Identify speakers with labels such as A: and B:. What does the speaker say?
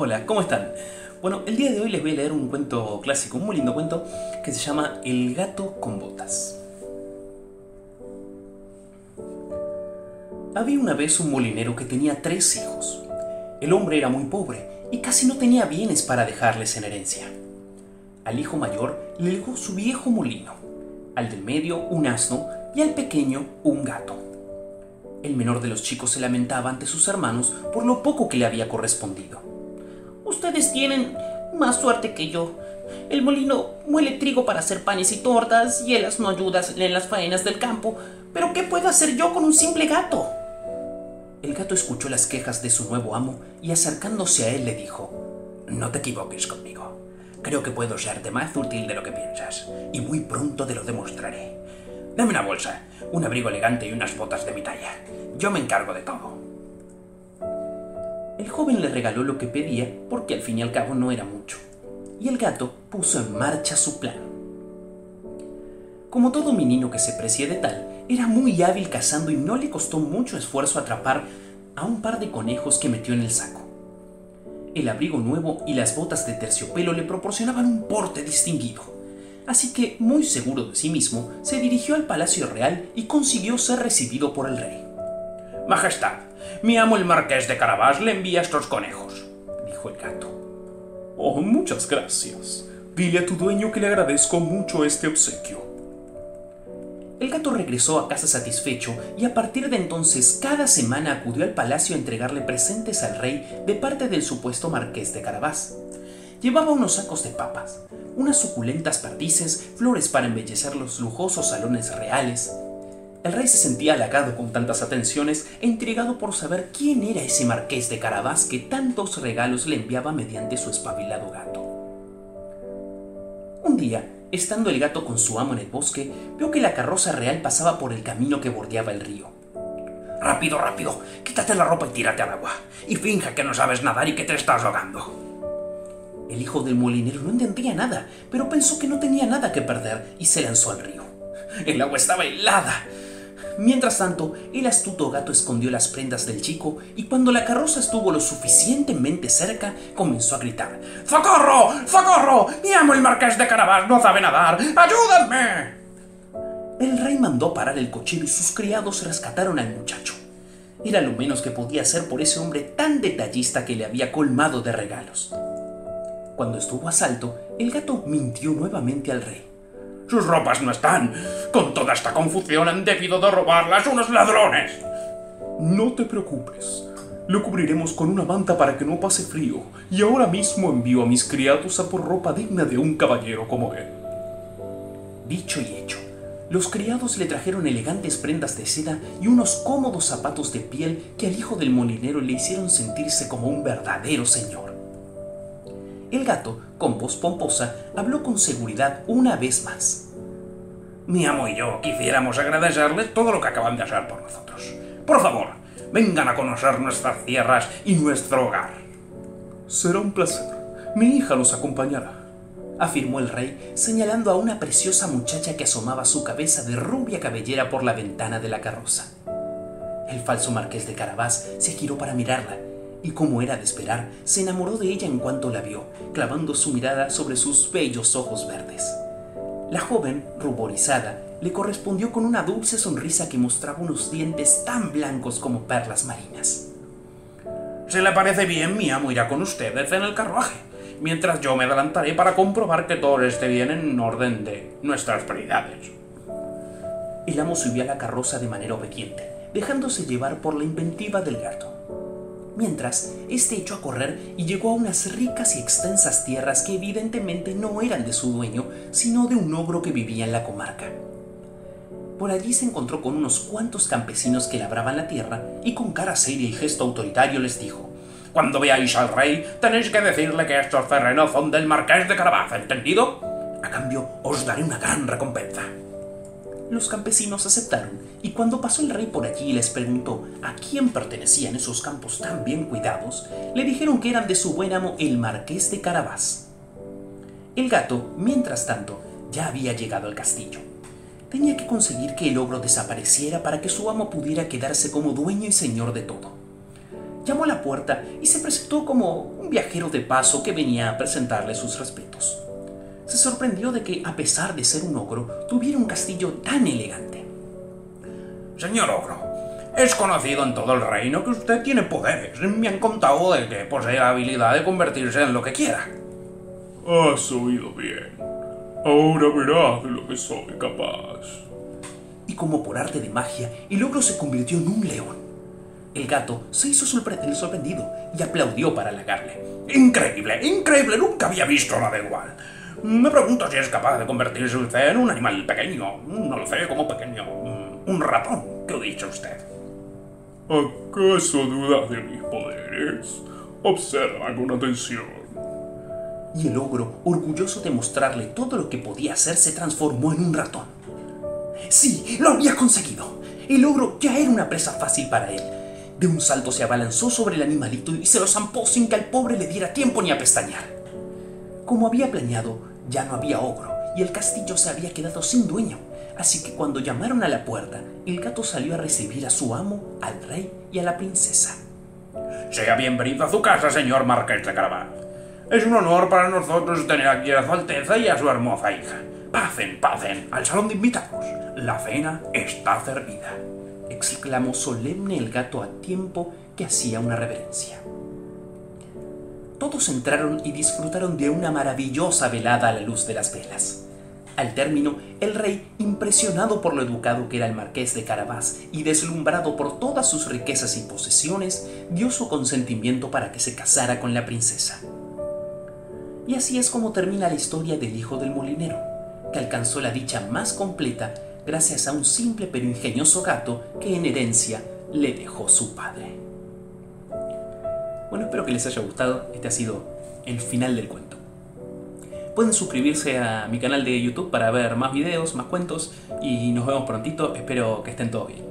A: Hola, ¿cómo están? Bueno, el día de hoy les voy a leer un cuento clásico, un muy lindo cuento, que se llama El gato con botas. Había una vez un molinero que tenía tres hijos. El hombre era muy pobre y casi no tenía bienes para dejarles en herencia. Al hijo mayor le legó su viejo molino, al del medio un asno y al pequeño un gato. El menor de los chicos se lamentaba ante sus hermanos por lo poco que le había correspondido.
B: Ustedes tienen más suerte que yo. El molino muele trigo para hacer panes y tortas y el asno ayuda en las faenas del campo. Pero ¿qué puedo hacer yo con un simple gato?
A: El gato escuchó las quejas de su nuevo amo y acercándose a él le dijo, No te equivoques conmigo. Creo que puedo serte más útil de lo que piensas, y muy pronto te lo demostraré. Dame una bolsa, un abrigo elegante y unas botas de mi talla. Yo me encargo de todo. El joven le regaló lo que pedía porque al fin y al cabo no era mucho, y el gato puso en marcha su plan. Como todo menino que se precie de tal, era muy hábil cazando y no le costó mucho esfuerzo atrapar a un par de conejos que metió en el saco. El abrigo nuevo y las botas de terciopelo le proporcionaban un porte distinguido, así que, muy seguro de sí mismo, se dirigió al Palacio Real y consiguió ser recibido por el rey.
C: Majestad, mi amo el marqués de Carabás le envía estos conejos, dijo el gato.
D: Oh, muchas gracias. Dile a tu dueño que le agradezco mucho este obsequio.
A: El gato regresó a casa satisfecho y a partir de entonces cada semana acudió al palacio a entregarle presentes al rey de parte del supuesto marqués de Carabás. Llevaba unos sacos de papas, unas suculentas perdices, flores para embellecer los lujosos salones reales. El rey se sentía halagado con tantas atenciones e intrigado por saber quién era ese marqués de Carabás que tantos regalos le enviaba mediante su espabilado gato. Un día, Estando el gato con su amo en el bosque, vio que la carroza real pasaba por el camino que bordeaba el río.
C: Rápido, rápido, quítate la ropa y tírate al agua. Y finja que no sabes nadar y que te estás ahogando.
A: El hijo del molinero no entendía nada, pero pensó que no tenía nada que perder y se lanzó al río. El agua estaba helada Mientras tanto, el astuto gato escondió las prendas del chico y cuando la carroza estuvo lo suficientemente cerca, comenzó a gritar:
C: ¡Socorro! ¡Socorro! ¡Mi amo el marqués de Carabás no sabe nadar! ¡Ayúdenme!
A: El rey mandó parar el cochero y sus criados rescataron al muchacho. Era lo menos que podía hacer por ese hombre tan detallista que le había colmado de regalos. Cuando estuvo a salto, el gato mintió nuevamente al rey.
C: Sus ropas no están. Con toda esta confusión han debido de robarlas unos ladrones.
D: No te preocupes. Lo cubriremos con una manta para que no pase frío, y ahora mismo envío a mis criados a por ropa digna de un caballero como él.
A: Dicho y hecho, los criados le trajeron elegantes prendas de seda y unos cómodos zapatos de piel que al hijo del molinero le hicieron sentirse como un verdadero señor. El gato, con voz pomposa, habló con seguridad una vez más.
C: Mi amo y yo quisiéramos agradecerles todo lo que acaban de hacer por nosotros. Por favor, vengan a conocer nuestras tierras y nuestro hogar.
D: Será un placer. Mi hija los acompañará,
A: afirmó el rey, señalando a una preciosa muchacha que asomaba su cabeza de rubia cabellera por la ventana de la carroza. El falso marqués de Carabás se giró para mirarla y como era de esperar, se enamoró de ella en cuanto la vio, clavando su mirada sobre sus bellos ojos verdes. La joven, ruborizada, le correspondió con una dulce sonrisa que mostraba unos dientes tan blancos como perlas marinas.
C: Si le parece bien, mi amo irá con ustedes en el carruaje, mientras yo me adelantaré para comprobar que todo esté bien en orden de nuestras prioridades.
A: El amo subió a la carroza de manera obediente, dejándose llevar por la inventiva del gato mientras este echó a correr y llegó a unas ricas y extensas tierras que evidentemente no eran de su dueño, sino de un ogro que vivía en la comarca. Por allí se encontró con unos cuantos campesinos que labraban la tierra y con cara seria y gesto autoritario les dijo:
C: Cuando veáis al rey, tenéis que decirle que estos terrenos son del marqués de Carabaz, ¿entendido? A cambio, os daré una gran recompensa.
A: Los campesinos aceptaron, y cuando pasó el rey por allí y les preguntó a quién pertenecían esos campos tan bien cuidados, le dijeron que eran de su buen amo el marqués de Carabás. El gato, mientras tanto, ya había llegado al castillo. Tenía que conseguir que el ogro desapareciera para que su amo pudiera quedarse como dueño y señor de todo. llamó a la puerta y se presentó como un viajero de paso que venía a presentarle sus respetos. Se sorprendió de que, a pesar de ser un ogro, tuviera un castillo tan elegante.
C: Señor ogro, es conocido en todo el reino que usted tiene poderes. Me han contado de que posee la habilidad de convertirse en lo que quiera.
D: Has oído bien. Ahora verás de lo que soy capaz.
A: Y como por arte de magia, el ogro se convirtió en un león. El gato se hizo sorpre- sorprendido y aplaudió para halagarle.
C: Increíble, increíble, nunca había visto nada igual. Me pregunto si es capaz de convertirse usted en un animal pequeño. No lo sé, como pequeño. Un ratón. ¿Qué ha dicho usted?
D: ¿Acaso dudas de mis poderes? Observa con atención.
A: Y el ogro, orgulloso de mostrarle todo lo que podía hacer, se transformó en un ratón. Sí, lo había conseguido. El ogro ya era una presa fácil para él. De un salto se abalanzó sobre el animalito y se lo zampó sin que al pobre le diera tiempo ni a pestañear. Como había planeado, ya no había ogro y el castillo se había quedado sin dueño. Así que cuando llamaron a la puerta, el gato salió a recibir a su amo, al rey y a la princesa.
C: Sea bienvenido a su casa, señor Marqués de Carabal. Es un honor para nosotros tener aquí a su Alteza y a su hermosa hija. Pasen, pasen al salón de invitados. La cena está servida.
A: exclamó solemne el gato a tiempo que hacía una reverencia. Todos entraron y disfrutaron de una maravillosa velada a la luz de las velas. Al término, el rey, impresionado por lo educado que era el marqués de Carabás y deslumbrado por todas sus riquezas y posesiones, dio su consentimiento para que se casara con la princesa. Y así es como termina la historia del hijo del molinero, que alcanzó la dicha más completa gracias a un simple pero ingenioso gato que en herencia le dejó su padre. Bueno, espero que les haya gustado. Este ha sido el final del cuento. Pueden suscribirse a mi canal de YouTube para ver más videos, más cuentos y nos vemos prontito. Espero que estén todos bien.